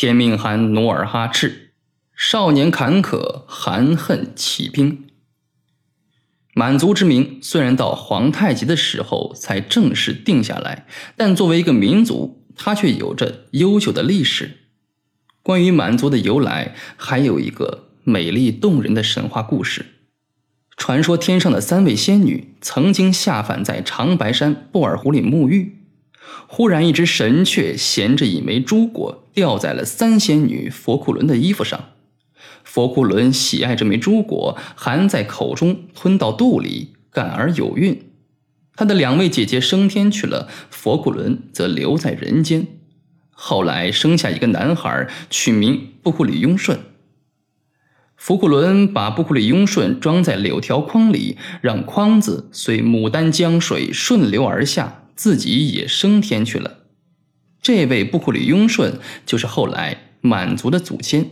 天命汗努尔哈赤，少年坎坷，含恨起兵。满族之名虽然到皇太极的时候才正式定下来，但作为一个民族，它却有着悠久的历史。关于满族的由来，还有一个美丽动人的神话故事。传说天上的三位仙女曾经下凡在长白山布尔湖里沐浴，忽然一只神雀衔着一枚珠果掉在了三仙女佛库伦的衣服上。佛库伦喜爱这枚珠果，含在口中吞到肚里，感而有孕。他的两位姐姐升天去了，佛库伦则留在人间。后来生下一个男孩，取名布库里雍顺。佛库伦把布库里雍顺装在柳条筐里，让筐子随牡丹江水顺流而下，自己也升天去了。这位布库里雍顺就是后来满族的祖先。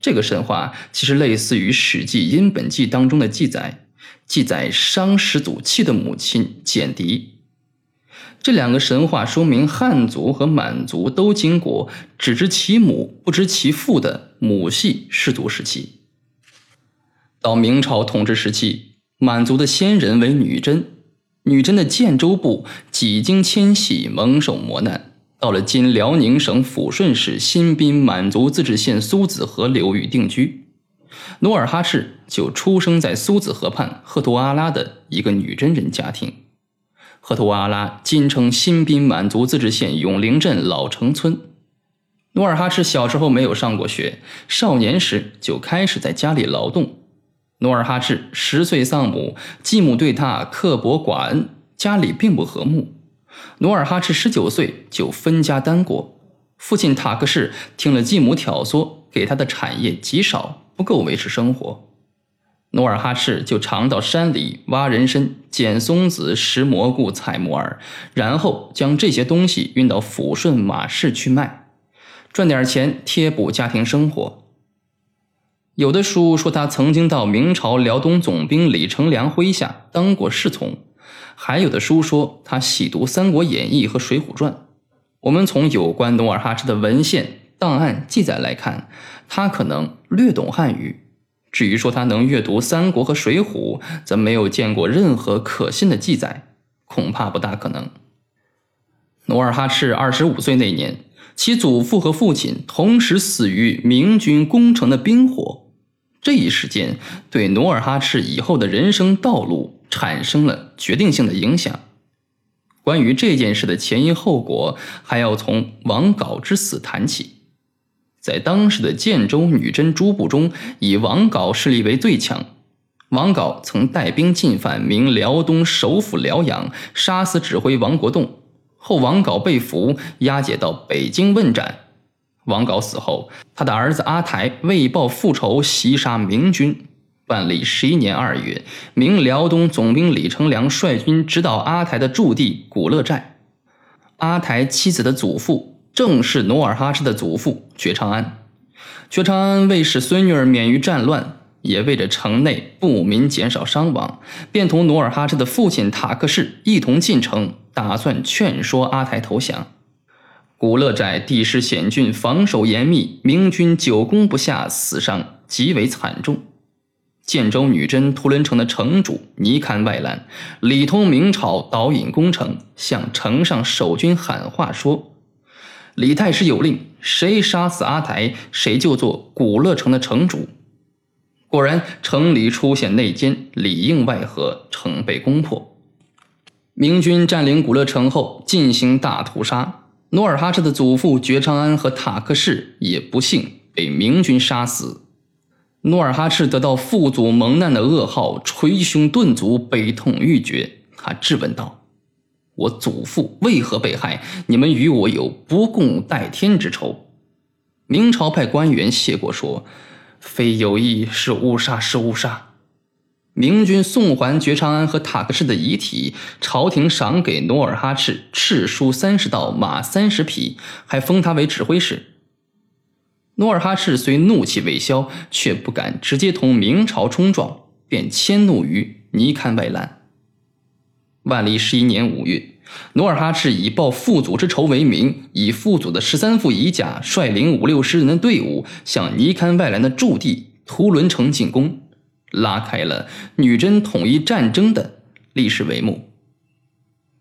这个神话其实类似于《史记·殷本纪》当中的记载，记载商始祖契的母亲简狄。这两个神话说明汉族和满族都经过只知其母不知其父的母系氏族时期。到明朝统治时期，满族的先人为女真，女真的建州部几经迁徙，蒙受磨难，到了今辽宁省抚顺市新宾满族自治县苏子河流域定居。努尔哈赤就出生在苏子河畔赫图阿拉的一个女真人家庭。赫图阿拉今称新宾满族自治县永陵镇老城村。努尔哈赤小时候没有上过学，少年时就开始在家里劳动。努尔哈赤十岁丧母，继母对他刻薄寡恩，家里并不和睦。努尔哈赤十九岁就分家单过，父亲塔克氏听了继母挑唆，给他的产业极少，不够维持生活。努尔哈赤就常到山里挖人参、捡松子、拾蘑菇、采木耳，然后将这些东西运到抚顺马市去卖，赚点钱贴补家庭生活。有的书说他曾经到明朝辽东总兵李成梁麾下当过侍从，还有的书说他喜读《三国演义》和《水浒传》。我们从有关努尔哈赤的文献档案记载来看，他可能略懂汉语。至于说他能阅读《三国》和《水浒》，则没有见过任何可信的记载，恐怕不大可能。努尔哈赤二十五岁那年，其祖父和父亲同时死于明军攻城的兵火，这一事件对努尔哈赤以后的人生道路产生了决定性的影响。关于这件事的前因后果，还要从王杲之死谈起。在当时的建州女真诸部中，以王杲势力为最强。王杲曾带兵进犯明辽东首府辽阳，杀死指挥王国栋。后王杲被俘，押解到北京问斩。王杲死后，他的儿子阿台为报复仇，袭杀明军。万历十一年二月，明辽东总兵李成梁率军直捣阿台的驻地古勒寨。阿台妻子的祖父。正是努尔哈赤的祖父觉昌安。觉昌安为使孙女儿免于战乱，也为着城内不民减少伤亡，便同努尔哈赤的父亲塔克氏一同进城，打算劝说阿台投降。古勒寨地势险峻，防守严密，明军久攻不下，死伤极为惨重。建州女真图伦城的城主尼堪外兰里通明朝导引攻城，向城上守军喊话说。李太师有令，谁杀死阿台，谁就做古乐城的城主。果然，城里出现内奸，里应外合，城被攻破。明军占领古乐城后，进行大屠杀。努尔哈赤的祖父觉昌安和塔克氏也不幸被明军杀死。努尔哈赤得到父祖蒙难的噩耗，捶胸顿足，悲痛欲绝。他质问道。我祖父为何被害？你们与我有不共戴天之仇。明朝派官员谢过说：“非有意，是误杀，是误杀。”明军送还觉昌安和塔克氏的遗体，朝廷赏给努尔哈赤敕书三十道，马三十匹，还封他为指挥使。努尔哈赤虽怒气未消，却不敢直接同明朝冲撞，便迁怒于尼堪外兰。万历十一年五月，努尔哈赤以报父祖之仇为名，以父祖的十三副遗甲，率领五六十人的队伍，向尼堪外兰的驻地图伦城进攻，拉开了女真统一战争的历史帷幕。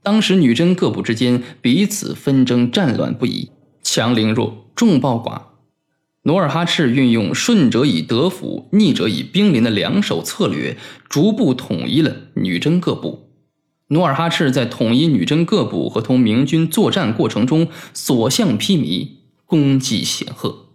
当时女真各部之间彼此纷争战乱不已，强凌弱，众暴寡。努尔哈赤运用“顺者以德服，逆者以兵临”的两手策略，逐步统一了女真各部。努尔哈赤在统一女真各部和同明军作战过程中所向披靡，功绩显赫。